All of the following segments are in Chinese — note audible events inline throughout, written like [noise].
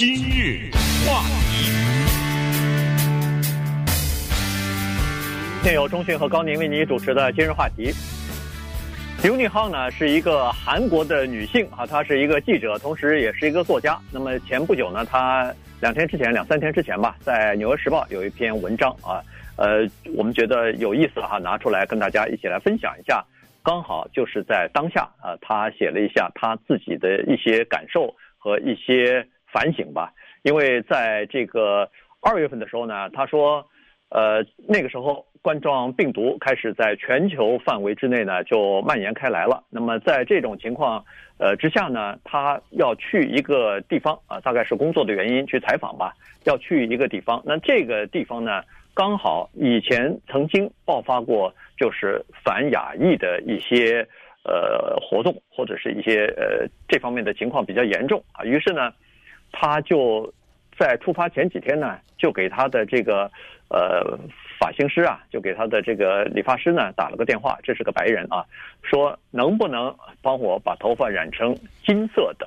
今日话题，现由中讯和高宁为你主持的今日话题。刘女浩呢是一个韩国的女性啊，她是一个记者，同时也是一个作家。那么前不久呢，她两天之前、两三天之前吧，在《纽约时报》有一篇文章啊，呃，我们觉得有意思哈，拿出来跟大家一起来分享一下。刚好就是在当下啊，她写了一下她自己的一些感受和一些反省吧。因为在这个二月份的时候呢，他说，呃，那个时候。冠状病毒开始在全球范围之内呢就蔓延开来了。那么在这种情况呃之下呢，他要去一个地方啊，大概是工作的原因去采访吧，要去一个地方。那这个地方呢，刚好以前曾经爆发过就是反亚裔的一些呃活动，或者是一些呃这方面的情况比较严重啊。于是呢，他就在出发前几天呢，就给他的这个呃。发型师啊，就给他的这个理发师呢打了个电话，这是个白人啊，说能不能帮我把头发染成金色的？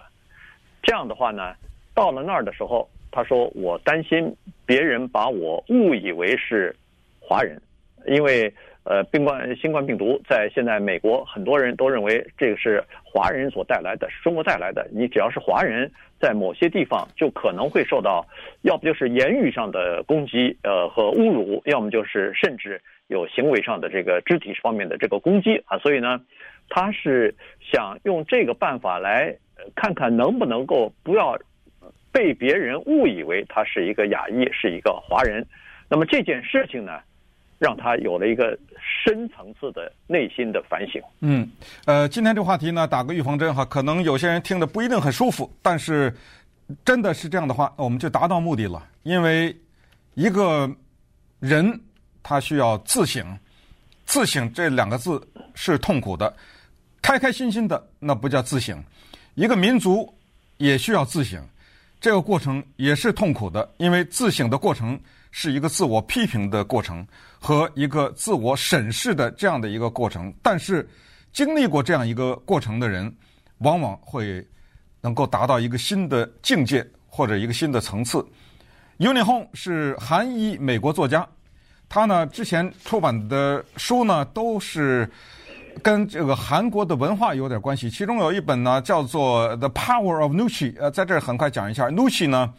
这样的话呢，到了那儿的时候，他说我担心别人把我误以为是华人，因为呃，新冠新冠病毒在现在美国很多人都认为这个是华人所带来的，是中国带来的。你只要是华人。在某些地方就可能会受到，要不就是言语上的攻击，呃和侮辱，要么就是甚至有行为上的这个肢体方面的这个攻击啊。所以呢，他是想用这个办法来看看能不能够不要被别人误以为他是一个亚裔，是一个华人。那么这件事情呢，让他有了一个深层次的内心的反省。嗯，呃，今天这话题呢，打个预防针哈，可能有些人听得不一定很舒服，但是真的是这样的话，我们就达到目的了。因为一个人他需要自省，自省这两个字是痛苦的，开开心心的那不叫自省。一个民族也需要自省，这个过程也是痛苦的，因为自省的过程。是一个自我批评的过程和一个自我审视的这样的一个过程，但是经历过这样一个过程的人，往往会能够达到一个新的境界或者一个新的层次。Yoon Mi-hoon 是韩裔美国作家，他呢之前出版的书呢都是跟这个韩国的文化有点关系，其中有一本呢叫做《The Power of Nushi》，呃，在这儿很快讲一下，Nushi 呢。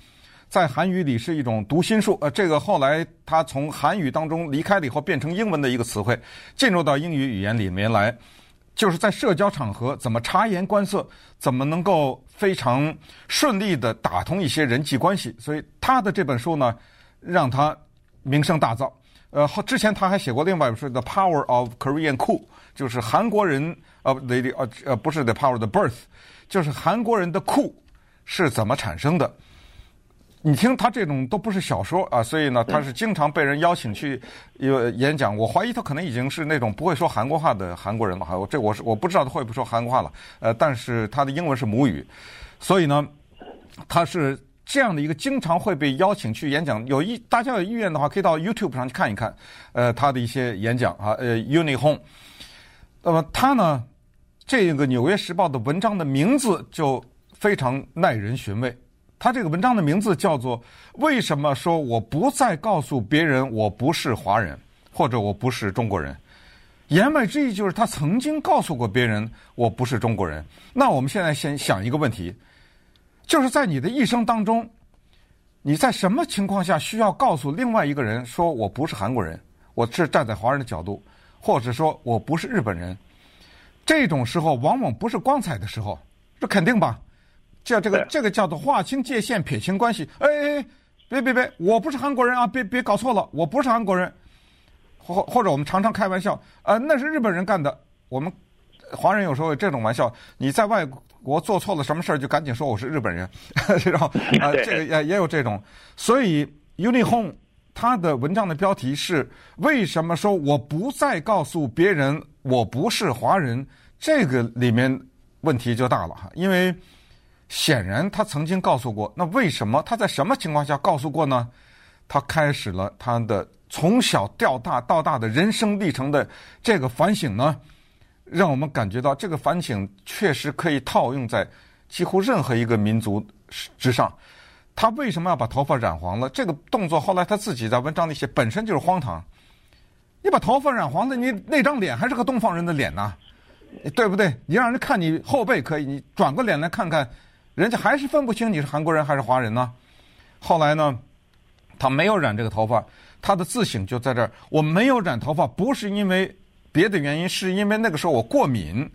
在韩语里是一种读心术，呃，这个后来他从韩语当中离开了以后，变成英文的一个词汇，进入到英语语言里面来，就是在社交场合怎么察言观色，怎么能够非常顺利地打通一些人际关系。所以他的这本书呢，让他名声大噪。呃，之前他还写过另外一本书《The Power of Korean Cool》，就是韩国人呃，the 呃呃不是《The Power of the Birth》，就是韩国人的酷是怎么产生的。你听他这种都不是小说啊，所以呢，他是经常被人邀请去有演讲。我怀疑他可能已经是那种不会说韩国话的韩国人了。哈，这我是我不知道他会不会说韩国话了。呃，但是他的英文是母语，所以呢，他是这样的一个经常会被邀请去演讲。有意大家有意愿的话，可以到 YouTube 上去看一看，呃，他的一些演讲啊。呃，Yoon Mi-hoon，那么他呢，这个《纽约时报》的文章的名字就非常耐人寻味。他这个文章的名字叫做“为什么说我不再告诉别人我不是华人，或者我不是中国人”。言外之意就是他曾经告诉过别人我不是中国人。那我们现在先想一个问题，就是在你的一生当中，你在什么情况下需要告诉另外一个人说我不是韩国人，我是站在华人的角度，或者说我不是日本人？这种时候往往不是光彩的时候，这肯定吧？叫这个，这个叫做划清界限、撇清关系。哎哎哎，别别别，我不是韩国人啊！别别搞错了，我不是韩国人。或或者我们常常开玩笑，呃，那是日本人干的。我们华人有时候有这种玩笑，你在外国做错了什么事儿，就赶紧说我是日本人。[laughs] 然后 [laughs] 啊，这个也也有这种。所以 Yoon Mi-hoon 他的文章的标题是为什么说我不再告诉别人我不是华人？这个里面问题就大了哈，因为。显然，他曾经告诉过。那为什么他在什么情况下告诉过呢？他开始了他的从小到大到大的人生历程的这个反省呢，让我们感觉到这个反省确实可以套用在几乎任何一个民族之上。他为什么要把头发染黄了？这个动作后来他自己在文章里写，本身就是荒唐。你把头发染黄了，你那张脸还是个东方人的脸呐，对不对？你让人看你后背可以，你转个脸来看看，人家还是分不清你是韩国人还是华人呢。后来呢，他没有染这个头发，他的自省就在这儿：我没有染头发，不是因为别的原因，是因为那个时候我过敏，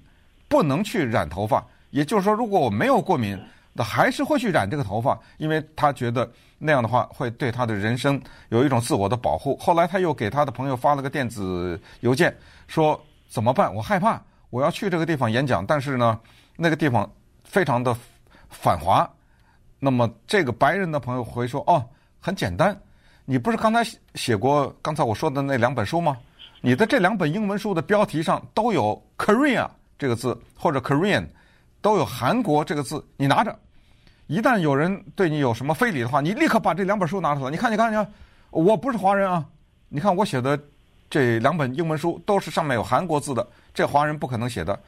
不能去染头发。也就是说，如果我没有过敏，那还是会去染这个头发，因为他觉得那样的话会对他的人生有一种自我的保护。后来他又给他的朋友发了个电子邮件，说怎么办？我害怕，我要去这个地方演讲，但是呢，那个地方非常的反华。那么这个白人的朋友回说：“哦，很简单，你不是刚才写过刚才我说的那两本书吗？你的这两本英文书的标题上都有 Korea 这个字，或者 Korean，都有韩国这个字。你拿着，一旦有人对你有什么非礼的话，你立刻把这两本书拿出来。你看，你看，你看，我不是华人啊！你看我写的这两本英文书都是上面有韩国字的，这华人不可能写的。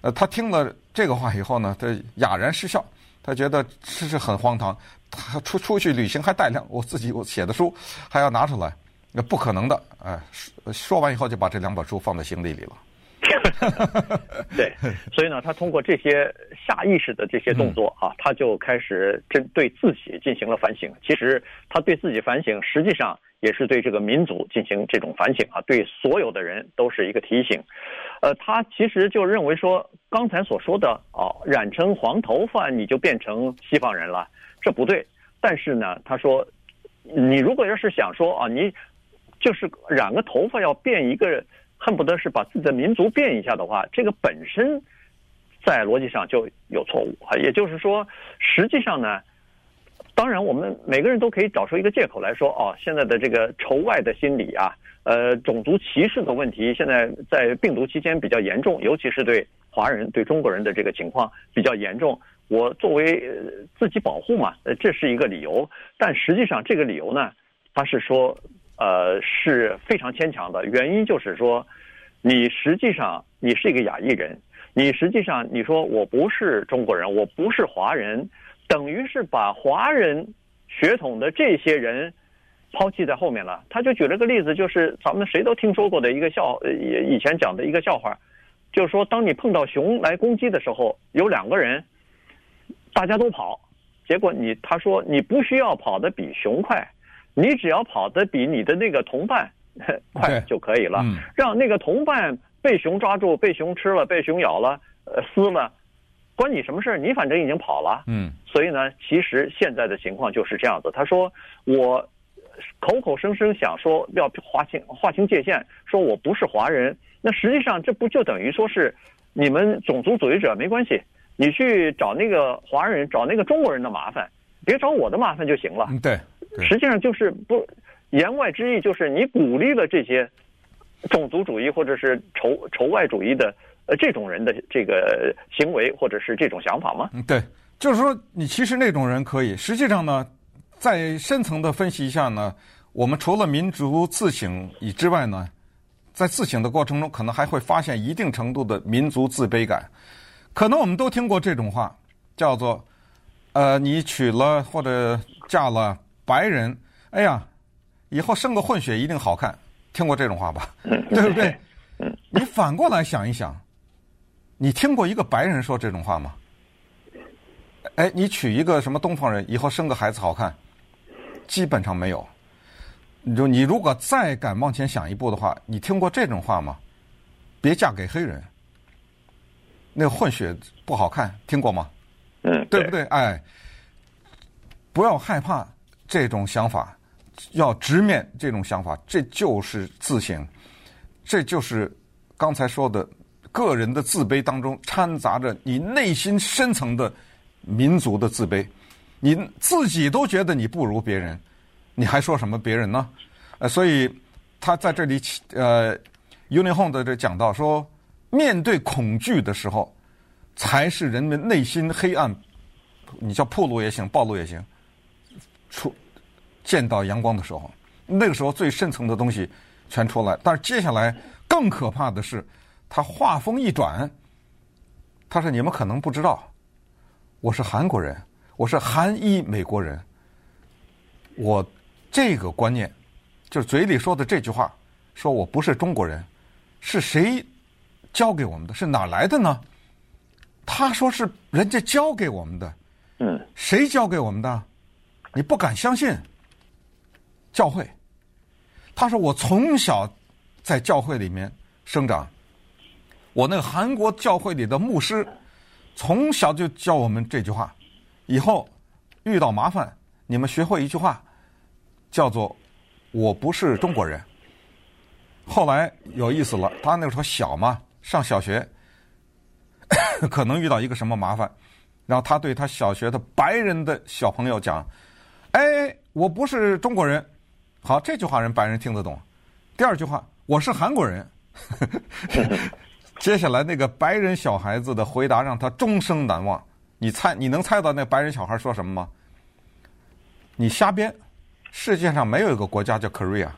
呃，他听了这个话以后呢，他哑然失笑。”他觉得这是很荒唐，他出出去旅行还带两我自己我写的书，还要拿出来，那不可能的。哎，说说完以后就把这两本书放在行李里了。[laughs] 对，[laughs] 所以呢，他通过这些下意识的这些动作啊，他就开始针对自己进行了反省。其实他对自己反省，实际上也是对这个民族进行这种反省啊，对所有的人都是一个提醒。呃，他其实就认为说，刚才所说的哦，染成黄头发你就变成西方人了，这不对。但是呢，他说，你如果要是想说啊，你就是染个头发要变一个。恨不得是把自己的民族变一下的话，这个本身在逻辑上就有错误啊。也就是说，实际上呢，当然我们每个人都可以找出一个借口来说，哦，现在的这个仇外的心理啊，呃，种族歧视的问题，现在在病毒期间比较严重，尤其是对华人、对中国人的这个情况比较严重。我作为自己保护嘛，这是一个理由。但实际上，这个理由呢，他是说。呃，是非常牵强的。原因就是说，你实际上你是一个亚裔人，你实际上你说我不是中国人，我不是华人，等于是把华人血统的这些人抛弃在后面了。他就举了个例子，就是咱们谁都听说过的一个笑，呃，以前讲的一个笑话，就是说，当你碰到熊来攻击的时候，有两个人，大家都跑，结果你他说你不需要跑得比熊快。你只要跑得比你的那个同伴 [laughs] 快就可以了，嗯、让那个同伴被熊抓住、被熊吃了、被熊咬了、呃撕了，关你什么事？你反正已经跑了。嗯，所以呢，其实现在的情况就是这样子。他说我口口声声想说要划清划清界限，说我不是华人，那实际上这不就等于说是你们种族主义者没关系，你去找那个华人、找那个中国人的麻烦，别找我的麻烦就行了。对。实际上就是不，言外之意就是你鼓励了这些种族主义或者是仇仇外主义的呃这种人的这个行为或者是这种想法吗？嗯，对，就是说你其实那种人可以。实际上呢，再深层的分析一下呢，我们除了民族自省以之外呢，在自省的过程中，可能还会发现一定程度的民族自卑感。可能我们都听过这种话，叫做呃，你娶了或者嫁了。白人，哎呀，以后生个混血一定好看，听过这种话吧？[laughs] 对不对？你反过来想一想，你听过一个白人说这种话吗？哎，你娶一个什么东方人，以后生个孩子好看，基本上没有。你就你如果再敢往前想一步的话，你听过这种话吗？别嫁给黑人，那个混血不好看，听过吗？嗯，对不对？哎，不要害怕。这种想法，要直面这种想法，这就是自省，这就是刚才说的个人的自卑当中掺杂着你内心深层的民族的自卑。你自己都觉得你不如别人，你还说什么别人呢？呃，所以他在这里呃，Unihon 的这讲到说，面对恐惧的时候，才是人们内心黑暗，你叫暴露也行，暴露也行，出。见到阳光的时候，那个时候最深层的东西全出来。但是接下来更可怕的是，他话锋一转，他说：“你们可能不知道，我是韩国人，我是韩裔美国人，我这个观念，就是嘴里说的这句话，说我不是中国人，是谁教给我们的？是哪来的呢？他说是人家教给我们的。嗯，谁教给我们的？你不敢相信。教会。他说我从小在教会里面生长，我那个韩国教会里的牧师从小就教我们这句话：以后遇到麻烦，你们学会一句话，叫做“我不是中国人”。后来有意思了，他那时候小嘛，上小学，[coughs] 可能遇到一个什么麻烦，然后他对他小学的白人的小朋友讲：“哎，我不是中国人。”好，这句话人白人听得懂。第二句话，我是韩国人。[laughs] 接下来那个白人小孩子的回答让他终生难忘。你猜，你能猜到那白人小孩说什么吗？你瞎编。世界上没有一个国家叫 Korea，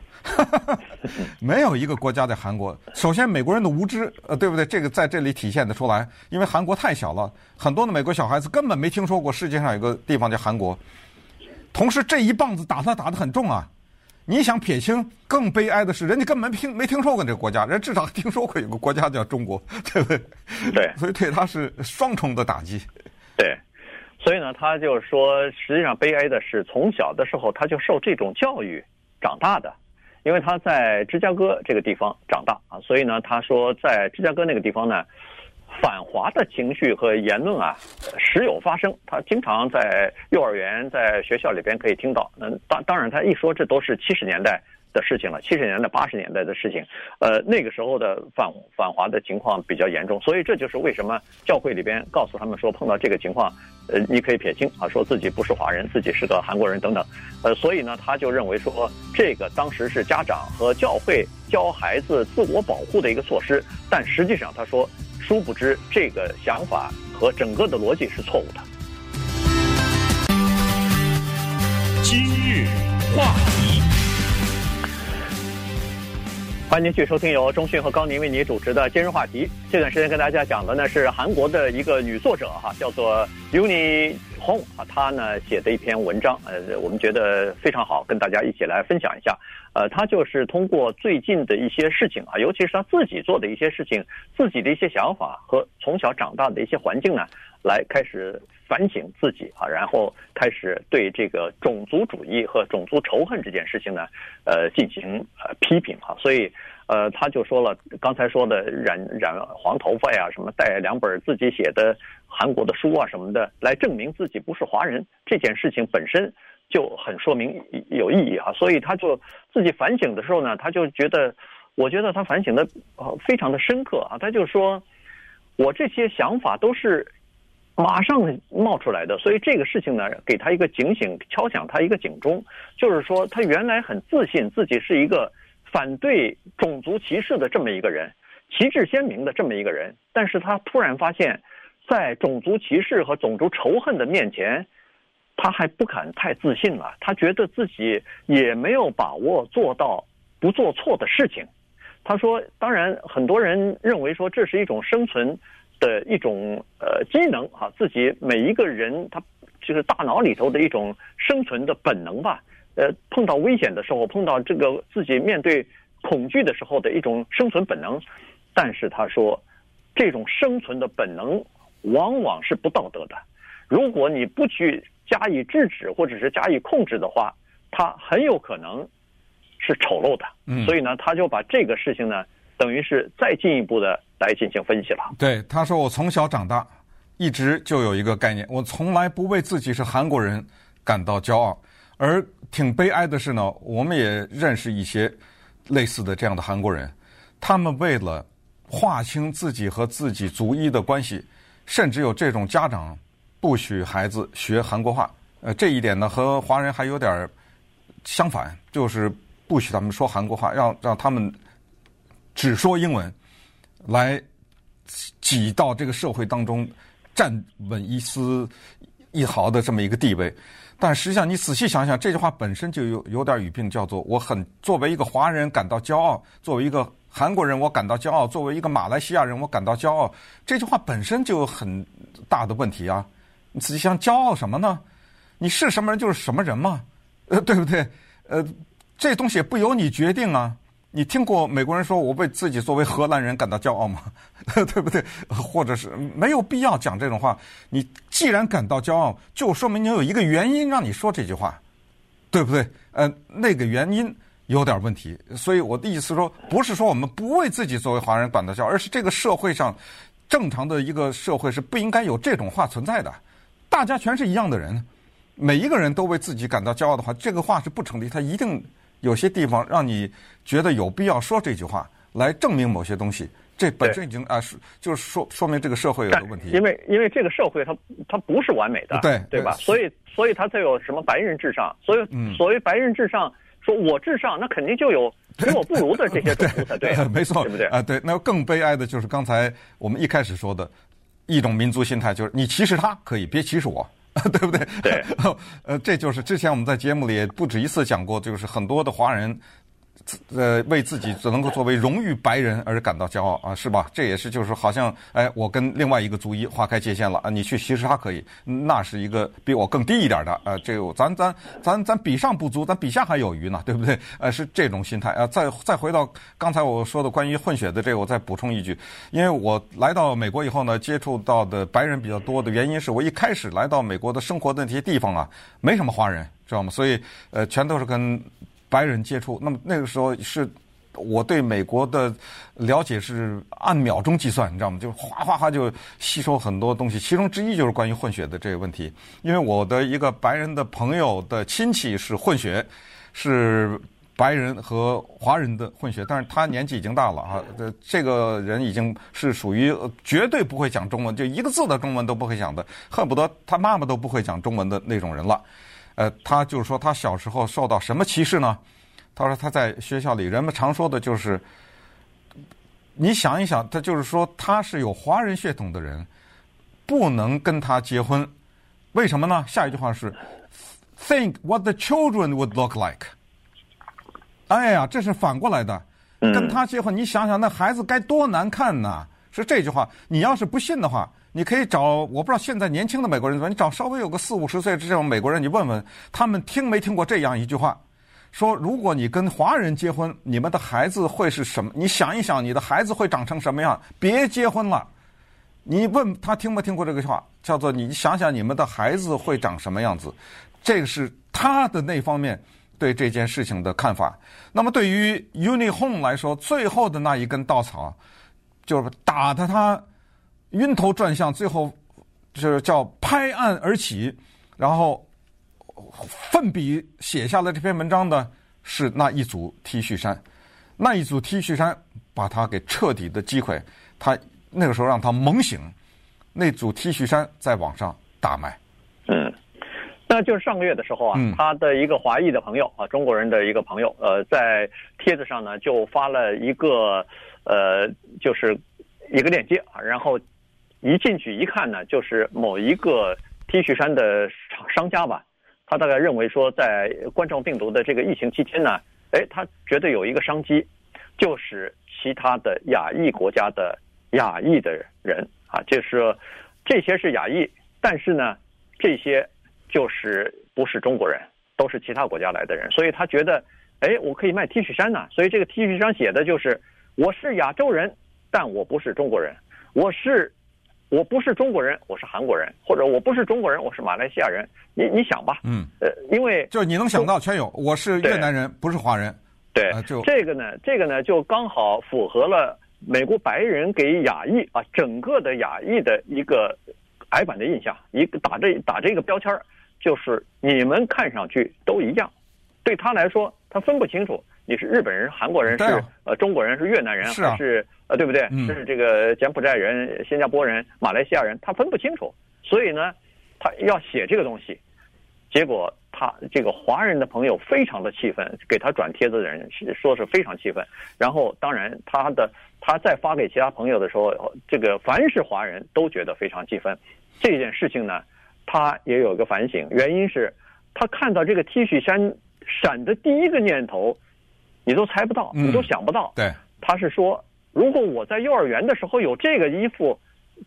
[laughs] 没有一个国家叫韩国。首先，美国人的无知，呃，对不对？这个在这里体现得出来。因为韩国太小了，很多的美国小孩子根本没听说过世界上有个地方叫韩国。同时，这一棒子打他打得很重啊。你想撇清，更悲哀的是，人家根本听没听说过这个国家，人至少听说过有个国家叫中国，对不对？对，所以对他是双重的打击。对，所以呢，他就说，实际上悲哀的是，从小的时候他就受这种教育长大的，因为他在芝加哥这个地方长大啊，所以呢，他说在芝加哥那个地方呢。反华的情绪和言论啊，时有发生。他经常在幼儿园、在学校里边可以听到。嗯，当当然，他一说这都是七十年代的事情了，七十年代、八十年代的事情。呃，那个时候的反反华的情况比较严重，所以这就是为什么教会里边告诉他们说，碰到这个情况，呃，你可以撇清啊，说自己不是华人，自己是个韩国人等等。呃，所以呢，他就认为说，这个当时是家长和教会教孩子自我保护的一个措施，但实际上他说。殊不知，这个想法和整个的逻辑是错误的。欢迎继续收听由中讯和高宁为您主持的今日话题。这段时间跟大家讲的呢是韩国的一个女作者哈，叫做 Uni Hong 啊，她呢写的一篇文章，呃，我们觉得非常好，跟大家一起来分享一下。呃，她就是通过最近的一些事情啊，尤其是她自己做的一些事情，自己的一些想法和从小长大的一些环境呢，来开始反省自己啊，然后开始对这个种族主义和种族仇恨这件事情呢，呃，进行呃批评啊。所以，呃，他就说了，刚才说的染染黄头发呀，什么带两本自己写的韩国的书啊什么的，来证明自己不是华人这件事情本身。就很说明有意义啊，所以他就自己反省的时候呢，他就觉得，我觉得他反省的呃非常的深刻啊，他就说，我这些想法都是马上冒出来的，所以这个事情呢，给他一个警醒，敲响他一个警钟，就是说他原来很自信自己是一个反对种族歧视的这么一个人，旗帜鲜明的这么一个人，但是他突然发现，在种族歧视和种族仇恨的面前。他还不敢太自信了，他觉得自己也没有把握做到不做错的事情。他说：“当然，很多人认为说这是一种生存的一种呃机能啊，自己每一个人他就是大脑里头的一种生存的本能吧。呃，碰到危险的时候，碰到这个自己面对恐惧的时候的一种生存本能。但是他说，这种生存的本能往往是不道德的。如果你不去。”加以制止或者是加以控制的话，它很有可能是丑陋的。嗯，所以呢，他就把这个事情呢，等于是再进一步的来进行分析了。对，他说：“我从小长大，一直就有一个概念，我从来不为自己是韩国人感到骄傲。而挺悲哀的是呢，我们也认识一些类似的这样的韩国人，他们为了划清自己和自己族裔的关系，甚至有这种家长。”不许孩子学韩国话，呃，这一点呢和华人还有点相反，就是不许他们说韩国话，让让他们只说英文，来挤到这个社会当中站稳一丝一毫的这么一个地位。但实际上，你仔细想想，这句话本身就有有点语病，叫做我很作为一个华人感到骄傲，作为一个韩国人我感到骄傲，作为一个马来西亚人我感到骄傲。这句话本身就有很大的问题啊。你仔细想，骄傲什么呢？你是什么人就是什么人嘛。呃，对不对？呃，这东西也不由你决定啊。你听过美国人说我为自己作为荷兰人感到骄傲吗？[laughs] 对不对？或者是没有必要讲这种话。你既然感到骄傲，就说明你有一个原因让你说这句话，对不对？呃，那个原因有点问题。所以我的意思说，不是说我们不为自己作为华人感到骄傲，而是这个社会上正常的一个社会是不应该有这种话存在的。大家全是一样的人，每一个人都为自己感到骄傲的话，这个话是不成立。他一定。有些地方让你觉得有必要说这句话来证明某些东西，这本身已经啊是就是说说明这个社会有的问题。因为因为这个社会它它不是完美的，对对吧？所以所以它才有什么白人至上，所以所谓白人至上，说我至上，那肯定就有 [laughs] 比我不如的这些种族才对，[laughs] 没错，对不对？啊，对。那更悲哀的就是刚才我们一开始说的一种民族心态，就是你歧视他可以，别歧视我。[laughs] 对不对？对，[laughs] 呃，这就是之前我们在节目里也不止一次讲过，就是很多的华人。呃，为自己只能够作为荣誉白人而感到骄傲啊，是吧？这也是就是好像，哎，我跟另外一个族裔划开界限了啊，你去歧视他可以，那是一个比我更低一点的啊，这个咱咱咱咱比上不足，咱比下还有余呢，对不对？呃，是这种心态啊。再再回到刚才我说的关于混血的这个，我再补充一句，因为我来到美国以后呢，接触到的白人比较多的原因是我一开始来到美国的生活的那些地方啊，没什么华人，知道吗？所以呃，全都是跟。白人接触，那么那个时候是我对美国的了解是按秒钟计算，你知道吗？就哗哗哗就吸收很多东西，其中之一就是关于混血的这个问题。因为我的一个白人的朋友的亲戚是混血，是白人和华人的混血，但是他年纪已经大了啊，这这个人已经是属于绝对不会讲中文，就一个字的中文都不会讲的，恨不得他妈妈都不会讲中文的那种人了。呃，他就是说，他小时候受到什么歧视呢？他说他在学校里，人们常说的就是，你想一想，他就是说他是有华人血统的人，不能跟他结婚，为什么呢？下一句话是，Think what the children would look like。哎呀，这是反过来的，跟他结婚，你想想那孩子该多难看呐！是这句话，你要是不信的话。你可以找，我不知道现在年轻的美国人怎么，你找稍微有个四五十岁这种美国人，你问问他们听没听过这样一句话，说如果你跟华人结婚，你们的孩子会是什么？你想一想，你的孩子会长成什么样？别结婚了。你问他听没听过这个话，叫做你想想你们的孩子会长什么样子？这个是他的那方面对这件事情的看法。那么对于 Unihome 来说，最后的那一根稻草，就是打得他。晕头转向，最后就是叫拍案而起，然后奋笔写下了这篇文章的是那一组 T 恤衫，那一组 T 恤衫把他给彻底的击溃，他那个时候让他猛醒，那组 T 恤衫在网上大卖。嗯，那就是上个月的时候啊，嗯、他的一个华裔的朋友啊，中国人的一个朋友，呃，在帖子上呢就发了一个呃，就是一个链接啊，然后。一进去一看呢，就是某一个 T 恤衫的厂商家吧，他大概认为说，在冠状病毒的这个疫情期间呢，哎，他觉得有一个商机，就是其他的亚裔国家的亚裔的人啊，就是这些是亚裔，但是呢，这些就是不是中国人，都是其他国家来的人，所以他觉得，哎，我可以卖 T 恤衫呢，所以这个 T 恤衫写的就是我是亚洲人，但我不是中国人，我是。我不是中国人，我是韩国人，或者我不是中国人，我是马来西亚人。你你想吧，嗯，呃，因为就你能想到全有。我是越南人，不是华人。对，就这个呢，这个呢，就刚好符合了美国白人给亚裔啊，整个的亚裔的一个矮板的印象，一个打这打这个标签儿，就是你们看上去都一样，对他来说，他分不清楚。你是日本人、韩国人，是呃中国人，是越南人，还是呃对不对？是这个柬埔寨人、新加坡人、马来西亚人，他分不清楚。所以呢，他要写这个东西，结果他这个华人的朋友非常的气愤，给他转帖子的人说是非常气愤。然后当然他的他再发给其他朋友的时候，这个凡是华人都觉得非常气愤。这件事情呢，他也有一个反省，原因是他看到这个 T 恤衫闪的第一个念头。你都猜不到，你都想不到。嗯、对，他是说，如果我在幼儿园的时候有这个衣服、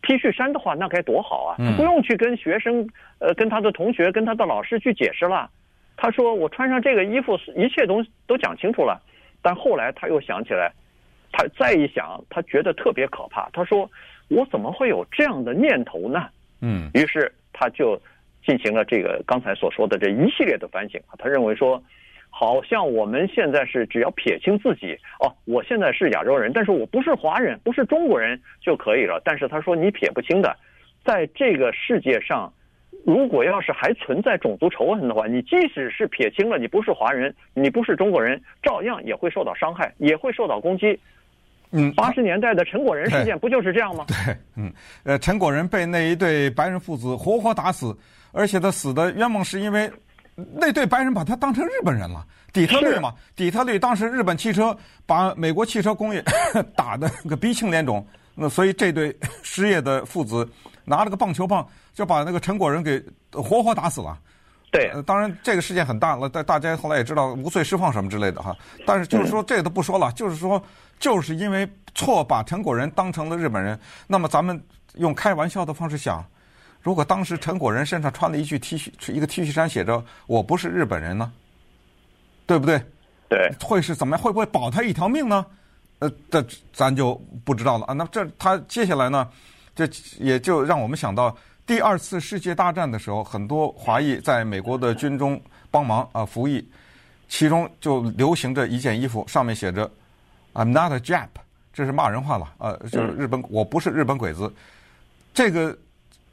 T 恤衫的话，那该多好啊！嗯、不用去跟学生、呃，跟他的同学、跟他的老师去解释了。他说我穿上这个衣服，一切东西都讲清楚了。但后来他又想起来，他再一想，他觉得特别可怕。他说我怎么会有这样的念头呢？嗯，于是他就进行了这个刚才所说的这一系列的反省。他认为说，好像我们现在是只要撇清自己哦，我现在是亚洲人，但是我不是华人，不是中国人就可以了。但是他说你撇不清的，在这个世界上。如果要是还存在种族仇恨的话，你即使是撇清了，你不是华人，你不是中国人，照样也会受到伤害，也会受到攻击。嗯，八十年代的陈果仁事件不就是这样吗？对，嗯，呃，陈果仁被那一对白人父子活活打死，而且他死的冤枉是因为那对白人把他当成日本人了。底特律嘛，底特律当时日本汽车把美国汽车工业 [laughs] 打的个鼻青脸肿，那所以这对失业的父子拿了个棒球棒。就把那个陈果仁给活活打死了，对，当然这个事件很大了，大大家后来也知道无罪释放什么之类的哈。但是就是说这个都不说了，就是说就是因为错把陈果仁当成了日本人。那么咱们用开玩笑的方式想，如果当时陈果仁身上穿了一具 T 恤，一个 T 恤衫写着“我不是日本人”呢，对不对？对，会是怎么样？会不会保他一条命呢？呃，这咱就不知道了啊。那这他接下来呢，这也就让我们想到。第二次世界大战的时候，很多华裔在美国的军中帮忙啊服役，其中就流行着一件衣服，上面写着 "I'm not a Jap"，这是骂人话了，呃，就是日本，我不是日本鬼子。这个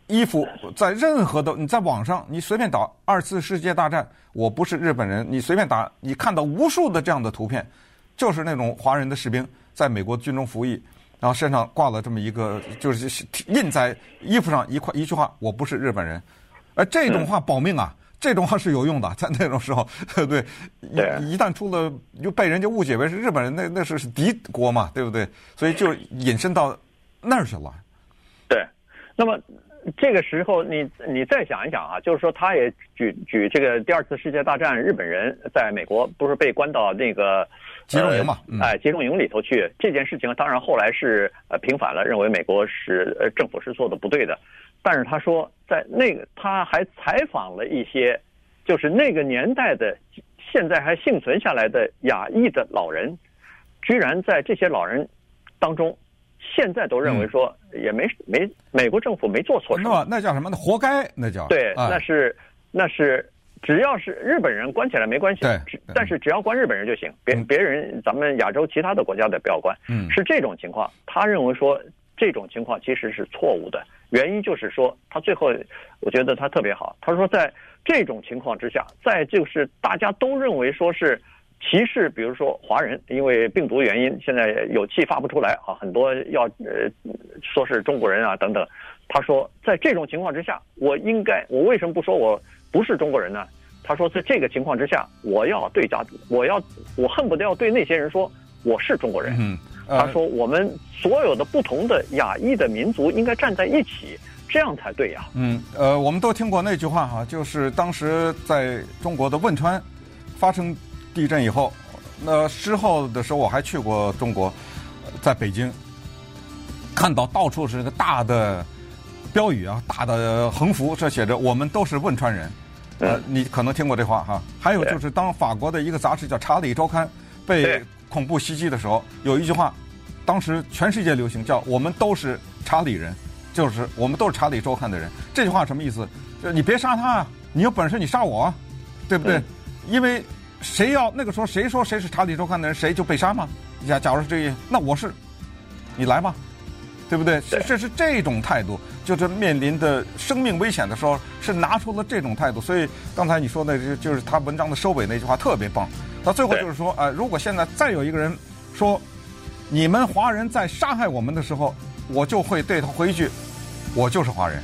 衣服在任何的你在网上你随便打二次世界大战，我不是日本人，你随便打，你看到无数的这样的图片，就是那种华人的士兵在美国军中服役。然后身上挂了这么一个，就是印在衣服上一块一句话：“我不是日本人。”而这种话保命啊，这种话是有用的，在那种时候，对 [laughs] 不对？一旦出了，就被人家误解为是日本人，那那是敌国嘛，对不对？所以就引申到那儿去了。对，那么这个时候你你再想一想啊，就是说他也举举这个第二次世界大战日本人在美国不是被关到那个。集中营嘛，哎，集中营里头去这件事情，当然后来是呃平反了，认为美国是呃政府是做的不对的。但是他说，在那个他还采访了一些，就是那个年代的现在还幸存下来的亚裔的老人，居然在这些老人当中，现在都认为说也没没美国政府没做错什么，那叫什么？那活该，那叫对，那是那是。只要是日本人关起来没关系，对，但是只要关日本人就行，别别人咱们亚洲其他的国家的不要关，嗯，是这种情况。他认为说这种情况其实是错误的，原因就是说他最后我觉得他特别好，他说在这种情况之下，在就是大家都认为说是歧视，比如说华人，因为病毒原因现在有气发不出来啊，很多要呃说是中国人啊等等。他说在这种情况之下，我应该我为什么不说我不是中国人呢？他说，在这个情况之下，我要对家，我要，我恨不得要对那些人说，我是中国人。嗯，呃、他说，我们所有的不同的亚裔的民族应该站在一起，这样才对呀。嗯，呃，我们都听过那句话哈，就是当时在中国的汶川发生地震以后，那之后的时候我还去过中国，在北京看到到处是个大的标语啊，大的横幅，这写着“我们都是汶川人”。呃，你可能听过这话哈。还有就是，当法国的一个杂志叫《查理周刊》被恐怖袭击的时候，有一句话，当时全世界流行，叫“我们都是查理人”，就是我们都是《查理周刊》的人。这句话什么意思？就是你别杀他啊，你有本事你杀我啊，对不对？因为谁要那个时候谁说谁是《查理周刊》的人，谁就被杀吗。假假如是这样，那我是，你来吧。对不对？这这是这种态度，就是面临的生命危险的时候，是拿出了这种态度。所以刚才你说的，就就是他文章的收尾那句话特别棒。到最后就是说，呃，如果现在再有一个人说你们华人在杀害我们的时候，我就会对他回一句，我就是华人。